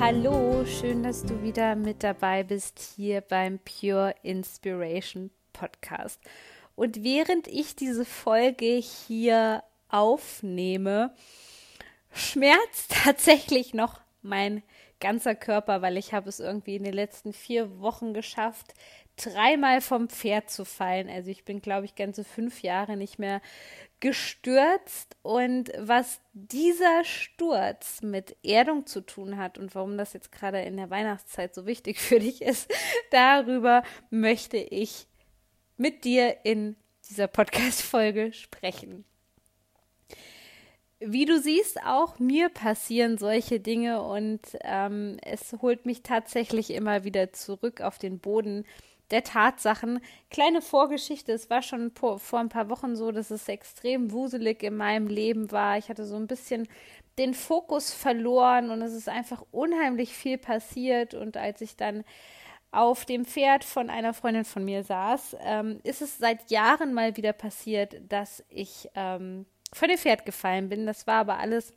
Hallo, schön, dass du wieder mit dabei bist hier beim Pure Inspiration Podcast. Und während ich diese Folge hier aufnehme, schmerzt tatsächlich noch mein ganzer Körper, weil ich habe es irgendwie in den letzten vier Wochen geschafft, dreimal vom Pferd zu fallen. Also ich bin, glaube ich, ganze fünf Jahre nicht mehr gestürzt und was dieser Sturz mit Erdung zu tun hat und warum das jetzt gerade in der Weihnachtszeit so wichtig für dich ist, darüber möchte ich mit dir in dieser Podcast-Folge sprechen. Wie du siehst, auch mir passieren solche Dinge und ähm, es holt mich tatsächlich immer wieder zurück auf den Boden der Tatsachen. Kleine Vorgeschichte, es war schon vor, ein paar Wochen so, dass es extrem wuselig in meinem Leben war. Ich hatte so ein bisschen den Fokus verloren und es ist einfach unheimlich viel passiert. Und als ich dann auf dem Pferd von einer Freundin von mir saß, ähm, ist es seit Jahren mal wieder passiert, dass ich ähm, von dem Pferd gefallen bin. Das war aber alles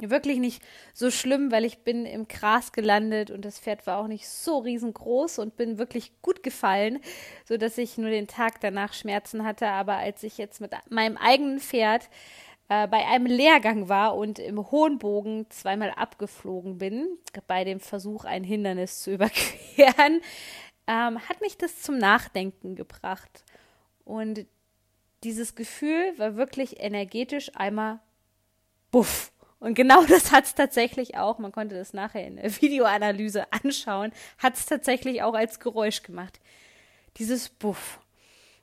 wirklich nicht so schlimm, weil ich bin im Gras gelandet und das Pferd war auch nicht so riesengroß und bin wirklich gut gefallen, so dass ich nur den Tag danach Schmerzen hatte. Aber als ich jetzt mit meinem eigenen Pferd äh, bei einem Lehrgang war und im hohen Bogen zweimal abgeflogen bin, bei dem Versuch, ein Hindernis zu überqueren, ähm, hat mich das zum Nachdenken gebracht. Und dieses Gefühl war wirklich energetisch einmal buff und genau das hat es tatsächlich auch, man konnte das nachher in der Videoanalyse anschauen, hat es tatsächlich auch als Geräusch gemacht. Dieses Buff.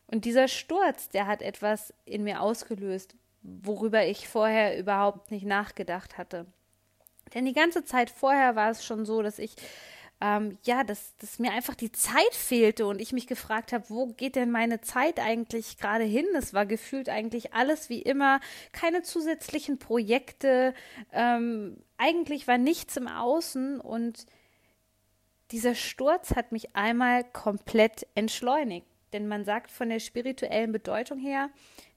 Und dieser Sturz, der hat etwas in mir ausgelöst, worüber ich vorher überhaupt nicht nachgedacht hatte. Denn die ganze Zeit vorher war es schon so, dass ich ähm, ja, dass, dass mir einfach die Zeit fehlte und ich mich gefragt habe, wo geht denn meine Zeit eigentlich gerade hin? Es war gefühlt eigentlich alles wie immer, keine zusätzlichen Projekte, ähm, eigentlich war nichts im Außen und dieser Sturz hat mich einmal komplett entschleunigt. Denn man sagt von der spirituellen Bedeutung her,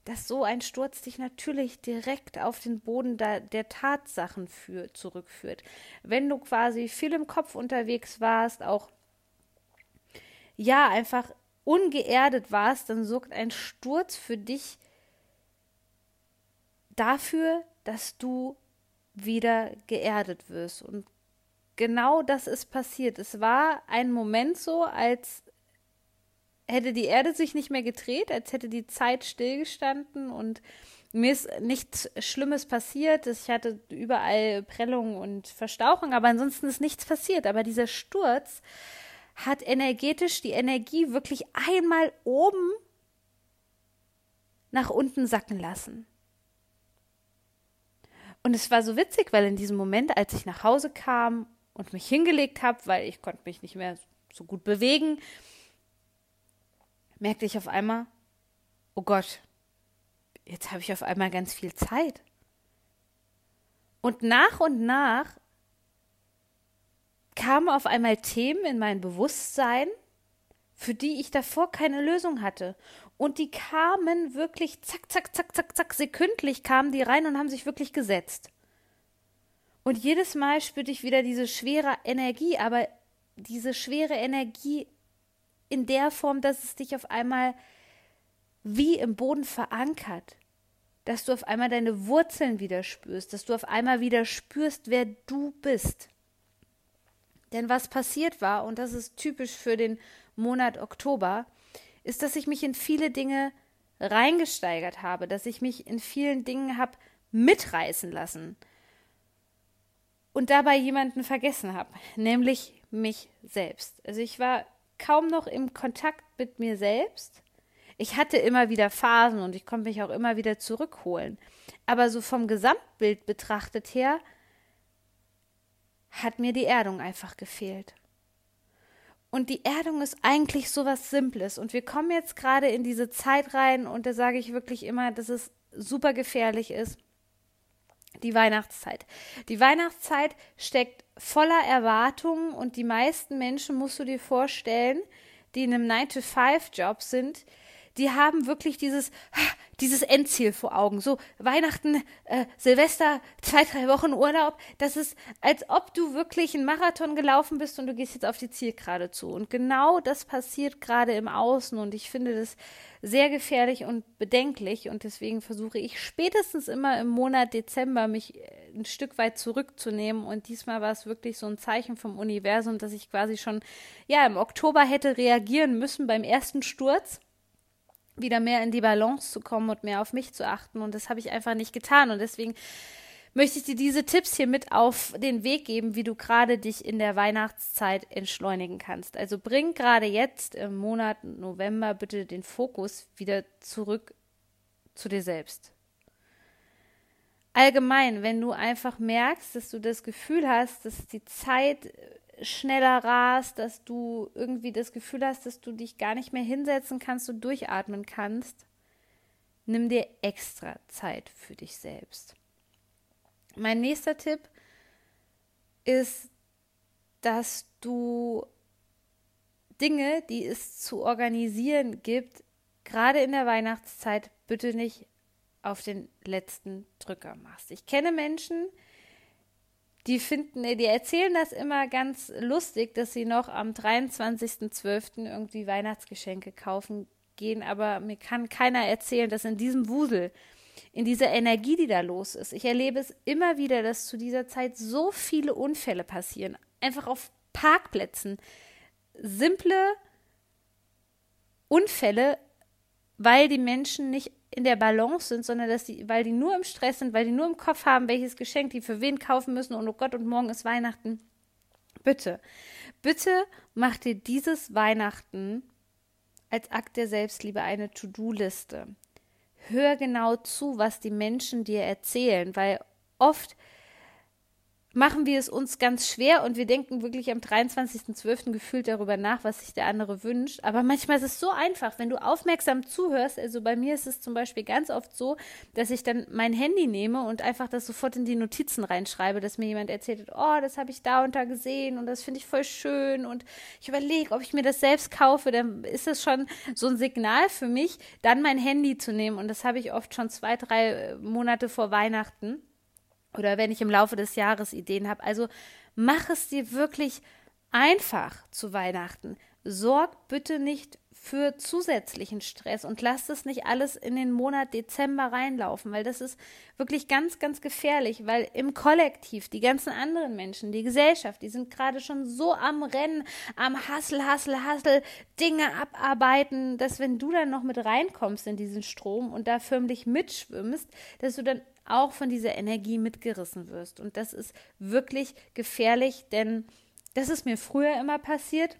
dass so ein Sturz dich natürlich direkt auf den Boden der, der Tatsachen für, zurückführt. Wenn du quasi viel im Kopf unterwegs warst, auch ja, einfach ungeerdet warst, dann sorgt ein Sturz für dich dafür, dass du wieder geerdet wirst. Und genau das ist passiert. Es war ein Moment so, als hätte die Erde sich nicht mehr gedreht, als hätte die Zeit stillgestanden und mir ist nichts Schlimmes passiert. Ich hatte überall Prellungen und Verstauchung, aber ansonsten ist nichts passiert. Aber dieser Sturz hat energetisch die Energie wirklich einmal oben nach unten sacken lassen. Und es war so witzig, weil in diesem Moment, als ich nach Hause kam und mich hingelegt habe, weil ich konnte mich nicht mehr so gut bewegen, merkte ich auf einmal, oh Gott, jetzt habe ich auf einmal ganz viel Zeit. Und nach und nach kamen auf einmal Themen in mein Bewusstsein, für die ich davor keine Lösung hatte. Und die kamen wirklich zack, zack, zack, zack, zack, sekündlich kamen die rein und haben sich wirklich gesetzt. Und jedes Mal spürte ich wieder diese schwere Energie, aber diese schwere Energie in der Form, dass es dich auf einmal wie im Boden verankert, dass du auf einmal deine Wurzeln wieder spürst, dass du auf einmal wieder spürst, wer du bist. Denn was passiert war, und das ist typisch für den Monat Oktober, ist, dass ich mich in viele Dinge reingesteigert habe, dass ich mich in vielen Dingen habe mitreißen lassen und dabei jemanden vergessen habe, nämlich mich selbst. Also ich war kaum noch im Kontakt mit mir selbst. Ich hatte immer wieder Phasen und ich konnte mich auch immer wieder zurückholen. Aber so vom Gesamtbild betrachtet her hat mir die Erdung einfach gefehlt. Und die Erdung ist eigentlich so was Simples. Und wir kommen jetzt gerade in diese Zeit rein und da sage ich wirklich immer, dass es super gefährlich ist. Die Weihnachtszeit. Die Weihnachtszeit steckt voller Erwartungen und die meisten Menschen, musst du dir vorstellen, die in einem 9-to-5-Job sind, die haben wirklich dieses, dieses Endziel vor Augen. So Weihnachten, äh, Silvester, zwei, drei Wochen Urlaub. Das ist, als ob du wirklich einen Marathon gelaufen bist und du gehst jetzt auf die Zielgerade zu. Und genau das passiert gerade im Außen und ich finde das sehr gefährlich und bedenklich und deswegen versuche ich spätestens immer im Monat Dezember mich äh, ein Stück weit zurückzunehmen und diesmal war es wirklich so ein Zeichen vom Universum, dass ich quasi schon ja im Oktober hätte reagieren müssen beim ersten Sturz wieder mehr in die Balance zu kommen und mehr auf mich zu achten. Und das habe ich einfach nicht getan. Und deswegen möchte ich dir diese Tipps hier mit auf den Weg geben, wie du gerade dich in der Weihnachtszeit entschleunigen kannst. Also bring gerade jetzt im Monat November bitte den Fokus wieder zurück zu dir selbst. Allgemein, wenn du einfach merkst, dass du das Gefühl hast, dass die Zeit schneller rast, dass du irgendwie das Gefühl hast, dass du dich gar nicht mehr hinsetzen kannst und durchatmen kannst, nimm dir extra Zeit für dich selbst. Mein nächster Tipp ist, dass du Dinge, die es zu organisieren gibt, gerade in der Weihnachtszeit, bitte nicht auf den letzten Drücker machst. Ich kenne Menschen, die die finden, die erzählen das immer ganz lustig, dass sie noch am 23.12. irgendwie Weihnachtsgeschenke kaufen gehen, aber mir kann keiner erzählen, dass in diesem Wusel, in dieser Energie, die da los ist, ich erlebe es immer wieder, dass zu dieser Zeit so viele Unfälle passieren, einfach auf Parkplätzen, simple Unfälle, weil die Menschen nicht in der Balance sind, sondern dass die, weil die nur im Stress sind, weil die nur im Kopf haben, welches Geschenk die für wen kaufen müssen und oh Gott, und morgen ist Weihnachten. Bitte, bitte mach dir dieses Weihnachten als Akt der Selbstliebe eine To-Do-Liste. Hör genau zu, was die Menschen dir erzählen, weil oft machen wir es uns ganz schwer und wir denken wirklich am 23.12. gefühlt darüber nach, was sich der andere wünscht. Aber manchmal ist es so einfach, wenn du aufmerksam zuhörst. Also bei mir ist es zum Beispiel ganz oft so, dass ich dann mein Handy nehme und einfach das sofort in die Notizen reinschreibe, dass mir jemand erzählt hat, oh, das habe ich da und da gesehen und das finde ich voll schön und ich überlege, ob ich mir das selbst kaufe, dann ist es schon so ein Signal für mich, dann mein Handy zu nehmen und das habe ich oft schon zwei, drei Monate vor Weihnachten oder wenn ich im Laufe des Jahres Ideen habe. Also mach es dir wirklich einfach zu Weihnachten. Sorg bitte nicht für zusätzlichen Stress und lass es nicht alles in den Monat Dezember reinlaufen, weil das ist wirklich ganz, ganz gefährlich, weil im Kollektiv die ganzen anderen Menschen, die Gesellschaft, die sind gerade schon so am Rennen, am Hassel, Hassel, Hassel, Dinge abarbeiten, dass wenn du dann noch mit reinkommst in diesen Strom und da förmlich mitschwimmst, dass du dann auch von dieser Energie mitgerissen wirst. Und das ist wirklich gefährlich, denn das ist mir früher immer passiert.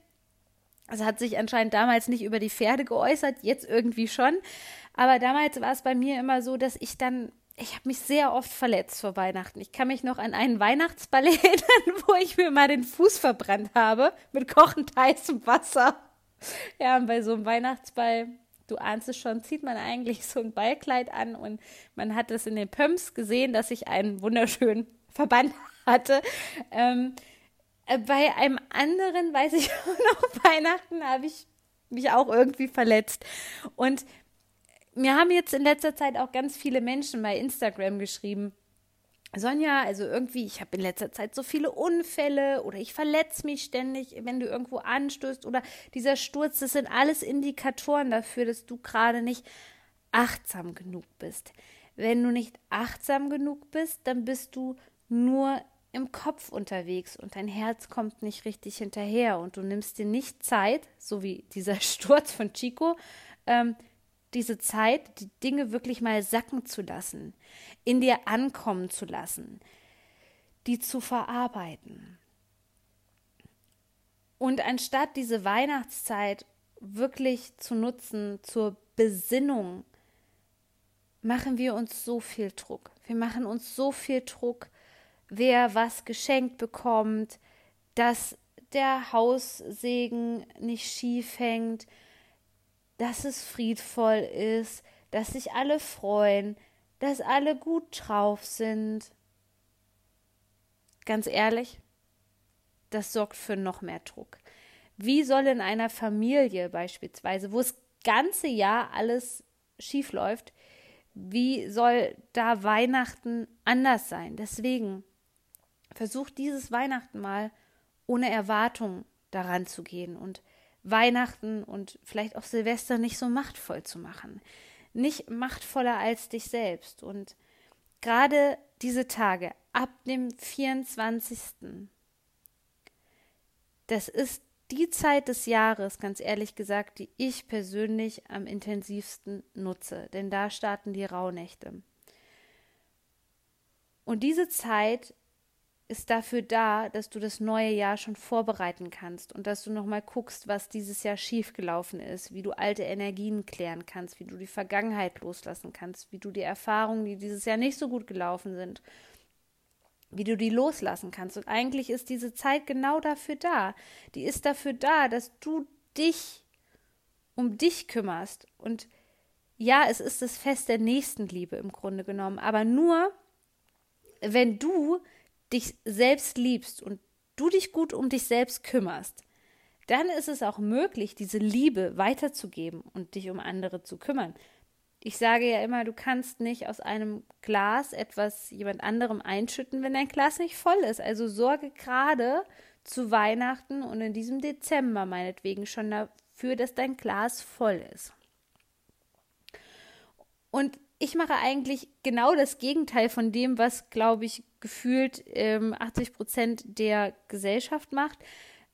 Also hat sich anscheinend damals nicht über die Pferde geäußert, jetzt irgendwie schon. Aber damals war es bei mir immer so, dass ich dann, ich habe mich sehr oft verletzt vor Weihnachten. Ich kann mich noch an einen Weihnachtsball erinnern, wo ich mir mal den Fuß verbrannt habe mit kochend heißem Wasser. Ja, und bei so einem Weihnachtsball du ahnst es schon, zieht man eigentlich so ein Ballkleid an und man hat es in den Pumps gesehen, dass ich einen wunderschönen Verband hatte. Ähm, äh, bei einem anderen, weiß ich auch noch, Weihnachten habe ich mich auch irgendwie verletzt. Und mir haben jetzt in letzter Zeit auch ganz viele Menschen bei Instagram geschrieben, Sonja, also irgendwie, ich habe in letzter Zeit so viele Unfälle oder ich verletze mich ständig, wenn du irgendwo anstößt oder dieser Sturz, das sind alles Indikatoren dafür, dass du gerade nicht achtsam genug bist. Wenn du nicht achtsam genug bist, dann bist du nur im Kopf unterwegs und dein Herz kommt nicht richtig hinterher und du nimmst dir nicht Zeit, so wie dieser Sturz von Chico, ähm, diese Zeit, die Dinge wirklich mal sacken zu lassen, in dir ankommen zu lassen, die zu verarbeiten. Und anstatt diese Weihnachtszeit wirklich zu nutzen zur Besinnung, machen wir uns so viel Druck. Wir machen uns so viel Druck, wer was geschenkt bekommt, dass der Haussegen nicht schief hängt, dass es friedvoll ist, dass sich alle freuen, dass alle gut drauf sind. Ganz ehrlich, das sorgt für noch mehr Druck. Wie soll in einer Familie beispielsweise, wo das ganze Jahr alles schief läuft, wie soll da Weihnachten anders sein? Deswegen versucht dieses Weihnachten mal ohne Erwartung daran zu gehen und Weihnachten und vielleicht auch Silvester nicht so machtvoll zu machen. Nicht machtvoller als dich selbst. Und gerade diese Tage ab dem 24. Das ist die Zeit des Jahres, ganz ehrlich gesagt, die ich persönlich am intensivsten nutze, denn da starten die Rauhnächte. Und diese Zeit ist dafür da, dass du das neue Jahr schon vorbereiten kannst und dass du nochmal guckst, was dieses Jahr schiefgelaufen ist, wie du alte Energien klären kannst, wie du die Vergangenheit loslassen kannst, wie du die Erfahrungen, die dieses Jahr nicht so gut gelaufen sind, wie du die loslassen kannst. Und eigentlich ist diese Zeit genau dafür da. Die ist dafür da, dass du dich um dich kümmerst. Und ja, es ist das Fest der Nächstenliebe im Grunde genommen, aber nur, wenn du dich selbst liebst und du dich gut um dich selbst kümmerst, dann ist es auch möglich, diese Liebe weiterzugeben und dich um andere zu kümmern. Ich sage ja immer, du kannst nicht aus einem Glas etwas jemand anderem einschütten, wenn dein Glas nicht voll ist. Also sorge gerade zu Weihnachten und in diesem Dezember meinetwegen schon dafür, dass dein Glas voll ist. Und ich mache eigentlich genau das Gegenteil von dem, was, glaube ich, gefühlt ähm, 80 Prozent der Gesellschaft macht.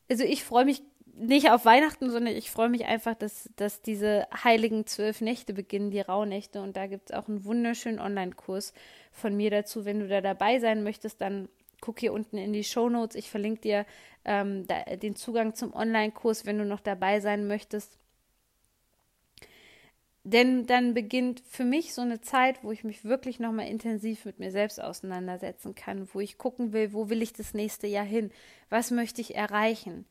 Also ich freue mich nicht auf Weihnachten, sondern ich freue mich einfach, dass, dass diese heiligen zwölf Nächte beginnen, die Rauhnächte. Und da gibt es auch einen wunderschönen Online-Kurs von mir dazu. Wenn du da dabei sein möchtest, dann guck hier unten in die Show Notes. Ich verlinke dir ähm, da, den Zugang zum Online-Kurs, wenn du noch dabei sein möchtest. Denn dann beginnt für mich so eine Zeit, wo ich mich wirklich nochmal intensiv mit mir selbst auseinandersetzen kann, wo ich gucken will, wo will ich das nächste Jahr hin, was möchte ich erreichen.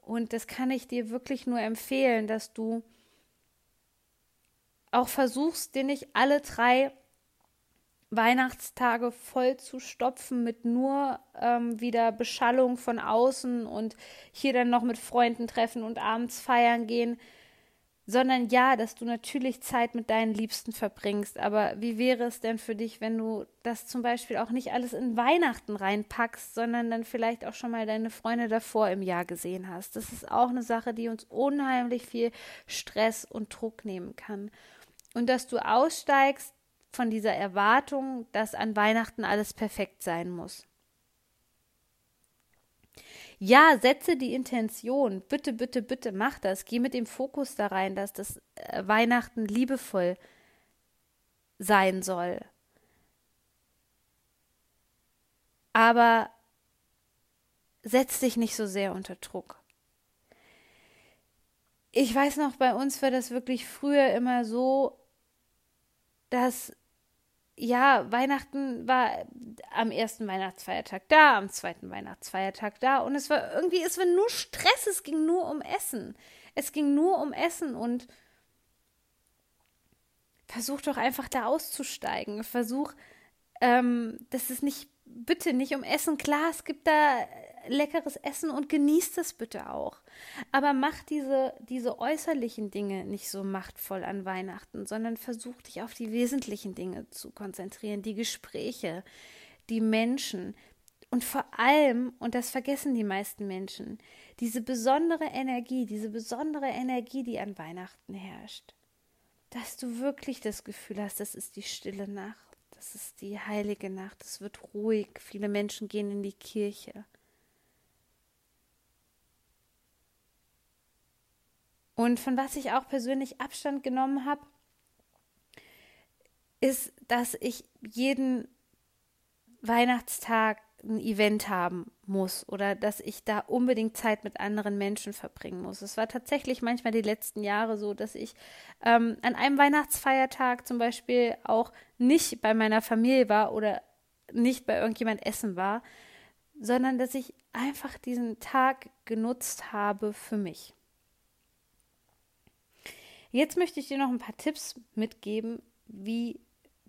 Und das kann ich dir wirklich nur empfehlen, dass du auch versuchst, dir nicht alle drei Weihnachtstage voll zu stopfen mit nur ähm, wieder Beschallung von außen und hier dann noch mit Freunden treffen und abends feiern gehen sondern ja, dass du natürlich Zeit mit deinen Liebsten verbringst. Aber wie wäre es denn für dich, wenn du das zum Beispiel auch nicht alles in Weihnachten reinpackst, sondern dann vielleicht auch schon mal deine Freunde davor im Jahr gesehen hast? Das ist auch eine Sache, die uns unheimlich viel Stress und Druck nehmen kann. Und dass du aussteigst von dieser Erwartung, dass an Weihnachten alles perfekt sein muss. Ja, setze die Intention. Bitte, bitte, bitte mach das. Geh mit dem Fokus da rein, dass das äh, Weihnachten liebevoll sein soll. Aber setz dich nicht so sehr unter Druck. Ich weiß noch, bei uns war das wirklich früher immer so, dass ja, Weihnachten war am ersten Weihnachtsfeiertag da, am zweiten Weihnachtsfeiertag da und es war irgendwie, es war nur Stress, es ging nur um Essen. Es ging nur um Essen und versuch doch einfach da auszusteigen. Versuch, ähm, das ist nicht, bitte nicht um Essen. Klar, es gibt da leckeres Essen und genießt es bitte auch. Aber mach diese, diese äußerlichen Dinge nicht so machtvoll an Weihnachten, sondern versuch dich auf die wesentlichen Dinge zu konzentrieren, die Gespräche, die Menschen. Und vor allem, und das vergessen die meisten Menschen, diese besondere Energie, diese besondere Energie, die an Weihnachten herrscht. Dass du wirklich das Gefühl hast, das ist die stille Nacht, das ist die heilige Nacht, es wird ruhig, viele Menschen gehen in die Kirche. Und von was ich auch persönlich Abstand genommen habe, ist, dass ich jeden Weihnachtstag ein Event haben muss oder dass ich da unbedingt Zeit mit anderen Menschen verbringen muss. Es war tatsächlich manchmal die letzten Jahre so, dass ich ähm, an einem Weihnachtsfeiertag zum Beispiel auch nicht bei meiner Familie war oder nicht bei irgendjemand essen war, sondern dass ich einfach diesen Tag genutzt habe für mich. Jetzt möchte ich dir noch ein paar Tipps mitgeben, wie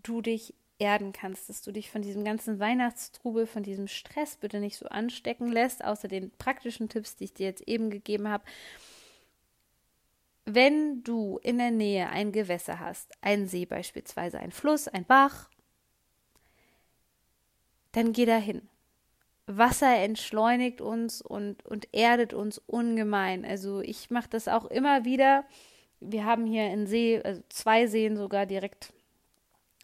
du dich erden kannst, dass du dich von diesem ganzen Weihnachtstrubel, von diesem Stress bitte nicht so anstecken lässt, außer den praktischen Tipps, die ich dir jetzt eben gegeben habe. Wenn du in der Nähe ein Gewässer hast, einen See beispielsweise, ein Fluss, ein Bach, dann geh dahin. Wasser entschleunigt uns und, und erdet uns ungemein. Also ich mache das auch immer wieder. Wir haben hier einen See, also zwei Seen sogar direkt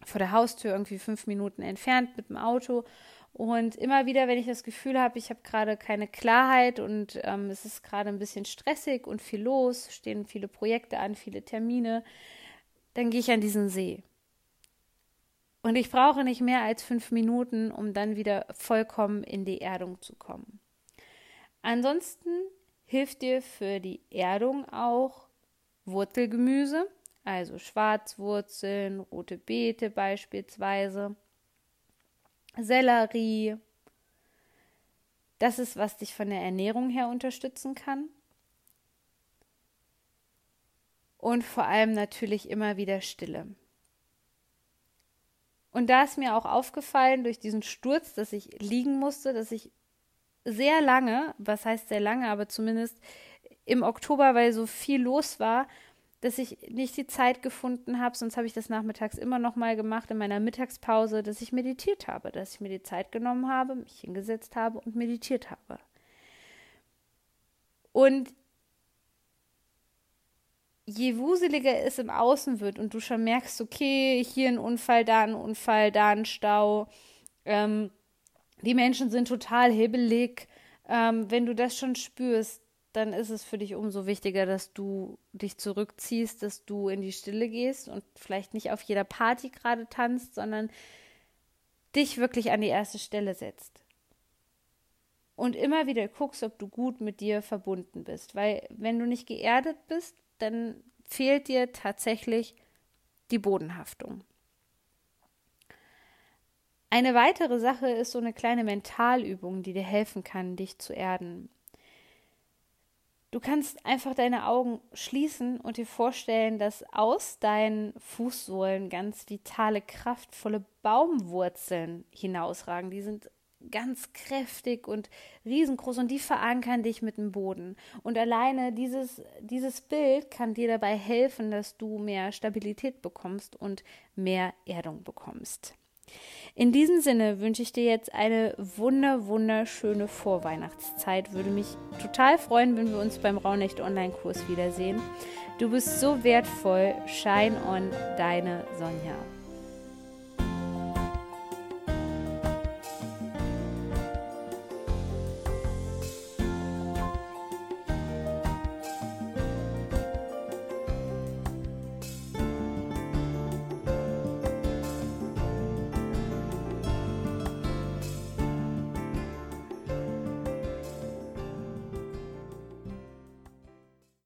vor der Haustür, irgendwie fünf Minuten entfernt mit dem Auto. Und immer wieder, wenn ich das Gefühl habe, ich habe gerade keine Klarheit und ähm, es ist gerade ein bisschen stressig und viel los, stehen viele Projekte an, viele Termine, dann gehe ich an diesen See. Und ich brauche nicht mehr als fünf Minuten, um dann wieder vollkommen in die Erdung zu kommen. Ansonsten hilft dir für die Erdung auch Wurzelgemüse, also Schwarzwurzeln, rote Beete beispielsweise, Sellerie. Das ist, was dich von der Ernährung her unterstützen kann. Und vor allem natürlich immer wieder Stille. Und da ist mir auch aufgefallen durch diesen Sturz, dass ich liegen musste, dass ich sehr lange, was heißt sehr lange, aber zumindest im Oktober, weil so viel los war, dass ich nicht die Zeit gefunden habe, sonst habe ich das nachmittags immer noch mal gemacht in meiner Mittagspause, dass ich meditiert habe, dass ich mir die Zeit genommen habe, mich hingesetzt habe und meditiert habe. Und je wuseliger es im Außen wird und du schon merkst, okay, hier ein Unfall, da ein Unfall, da ein Stau, ähm, die Menschen sind total hibbelig, ähm, wenn du das schon spürst, dann ist es für dich umso wichtiger, dass du dich zurückziehst, dass du in die Stille gehst und vielleicht nicht auf jeder Party gerade tanzt, sondern dich wirklich an die erste Stelle setzt. Und immer wieder guckst, ob du gut mit dir verbunden bist. Weil wenn du nicht geerdet bist, dann fehlt dir tatsächlich die Bodenhaftung. Eine weitere Sache ist so eine kleine Mentalübung, die dir helfen kann, dich zu erden. Du kannst einfach deine Augen schließen und dir vorstellen, dass aus deinen Fußsohlen ganz vitale, kraftvolle Baumwurzeln hinausragen. Die sind ganz kräftig und riesengroß und die verankern dich mit dem Boden. Und alleine dieses, dieses Bild kann dir dabei helfen, dass du mehr Stabilität bekommst und mehr Erdung bekommst. In diesem Sinne wünsche ich dir jetzt eine wunder, wunderschöne Vorweihnachtszeit. Würde mich total freuen, wenn wir uns beim Raunecht Online-Kurs wiedersehen. Du bist so wertvoll. Shine on, deine Sonja.